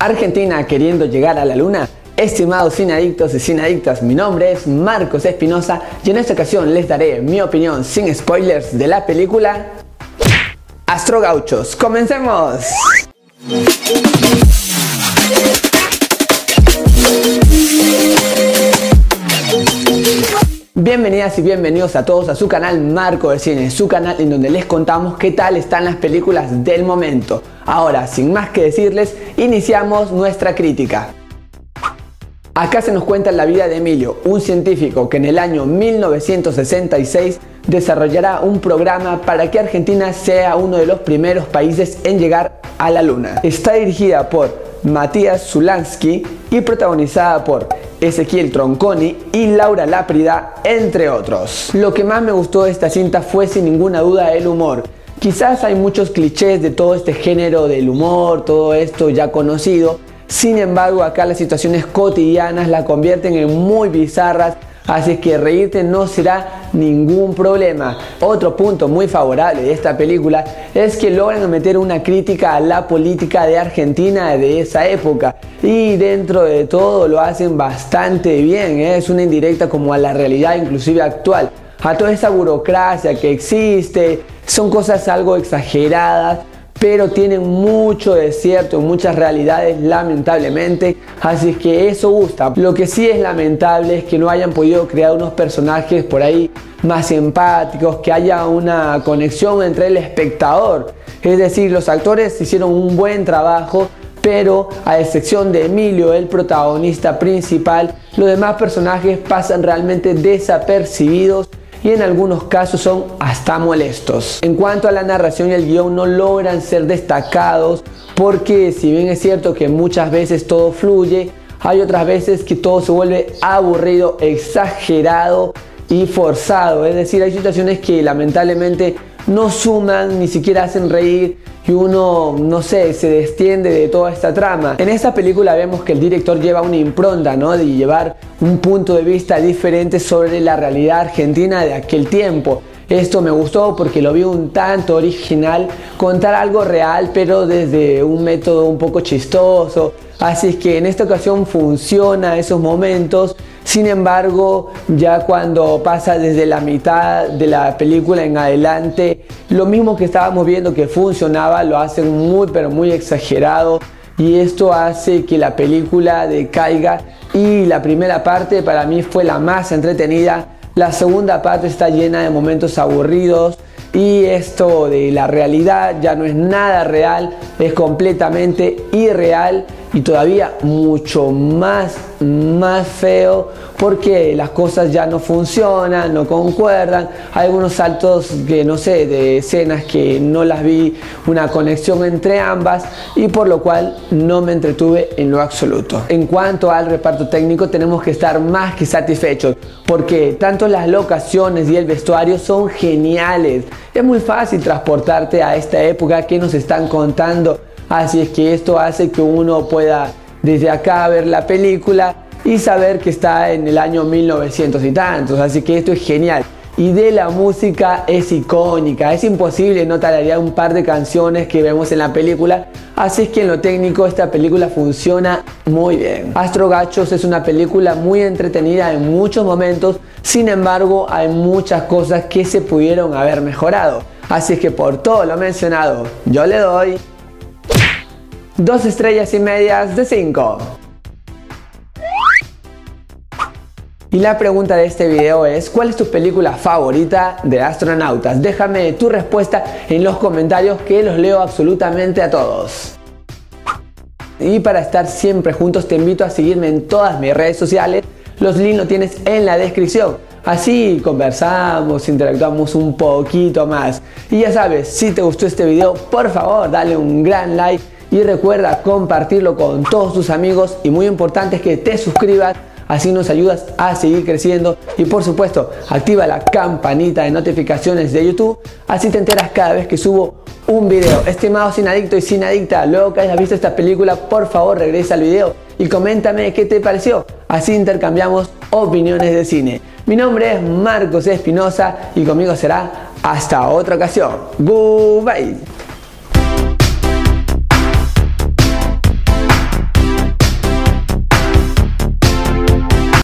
Argentina queriendo llegar a la luna. Estimados adictos y adictas, mi nombre es Marcos Espinosa y en esta ocasión les daré mi opinión sin spoilers de la película Astro Gauchos. ¡Comencemos! Bienvenidas y bienvenidos a todos a su canal Marco del Cine, su canal en donde les contamos qué tal están las películas del momento. Ahora, sin más que decirles, iniciamos nuestra crítica. Acá se nos cuenta la vida de Emilio, un científico que en el año 1966 desarrollará un programa para que Argentina sea uno de los primeros países en llegar a la Luna. Está dirigida por Matías Zulansky y protagonizada por Ezequiel Tronconi y Laura Láprida, entre otros. Lo que más me gustó de esta cinta fue sin ninguna duda el humor. Quizás hay muchos clichés de todo este género del humor, todo esto ya conocido. Sin embargo, acá las situaciones cotidianas la convierten en muy bizarras Así que reírte no será ningún problema. Otro punto muy favorable de esta película es que logran meter una crítica a la política de Argentina de esa época. Y dentro de todo lo hacen bastante bien. ¿eh? Es una indirecta como a la realidad inclusive actual. A toda esa burocracia que existe. Son cosas algo exageradas pero tienen mucho de cierto, muchas realidades lamentablemente, así que eso gusta. Lo que sí es lamentable es que no hayan podido crear unos personajes por ahí más empáticos, que haya una conexión entre el espectador. Es decir, los actores hicieron un buen trabajo, pero a excepción de Emilio, el protagonista principal, los demás personajes pasan realmente desapercibidos y en algunos casos son hasta molestos. En cuanto a la narración y el guion no logran ser destacados porque si bien es cierto que muchas veces todo fluye, hay otras veces que todo se vuelve aburrido, exagerado y forzado. Es decir, hay situaciones que lamentablemente no suman, ni siquiera hacen reír y uno, no sé, se destiende de toda esta trama. En esta película vemos que el director lleva una impronta, ¿no? De llevar un punto de vista diferente sobre la realidad argentina de aquel tiempo. Esto me gustó porque lo vi un tanto original, contar algo real pero desde un método un poco chistoso. Así es que en esta ocasión funciona esos momentos sin embargo, ya cuando pasa desde la mitad de la película en adelante, lo mismo que estábamos viendo que funcionaba, lo hacen muy pero muy exagerado. Y esto hace que la película decaiga. Y la primera parte para mí fue la más entretenida, la segunda parte está llena de momentos aburridos. Y esto de la realidad ya no es nada real, es completamente irreal y todavía mucho más, más feo porque las cosas ya no funcionan, no concuerdan. Hay algunos saltos que no sé, de escenas que no las vi una conexión entre ambas y por lo cual no me entretuve en lo absoluto. En cuanto al reparto técnico tenemos que estar más que satisfechos porque tanto las locaciones y el vestuario son geniales. Es muy fácil transportarte a esta época que nos están contando Así es que esto hace que uno pueda desde acá ver la película y saber que está en el año 1900 y tantos. Así que esto es genial. Y de la música es icónica, es imposible no un par de canciones que vemos en la película, así es que en lo técnico esta película funciona muy bien. Astro Gachos es una película muy entretenida en muchos momentos, sin embargo hay muchas cosas que se pudieron haber mejorado. Así es que por todo lo mencionado, yo le doy Dos estrellas y medias de 5. Y la pregunta de este video es, ¿cuál es tu película favorita de astronautas? Déjame tu respuesta en los comentarios que los leo absolutamente a todos. Y para estar siempre juntos te invito a seguirme en todas mis redes sociales. Los links los tienes en la descripción. Así conversamos, interactuamos un poquito más. Y ya sabes, si te gustó este video, por favor dale un gran like y recuerda compartirlo con todos tus amigos y muy importante es que te suscribas así nos ayudas a seguir creciendo y por supuesto activa la campanita de notificaciones de YouTube así te enteras cada vez que subo un video estimado sin adicto y sin adicta luego que hayas visto esta película por favor regresa al video y coméntame qué te pareció así intercambiamos opiniones de cine mi nombre es Marcos Espinosa y conmigo será hasta otra ocasión. Goodbye.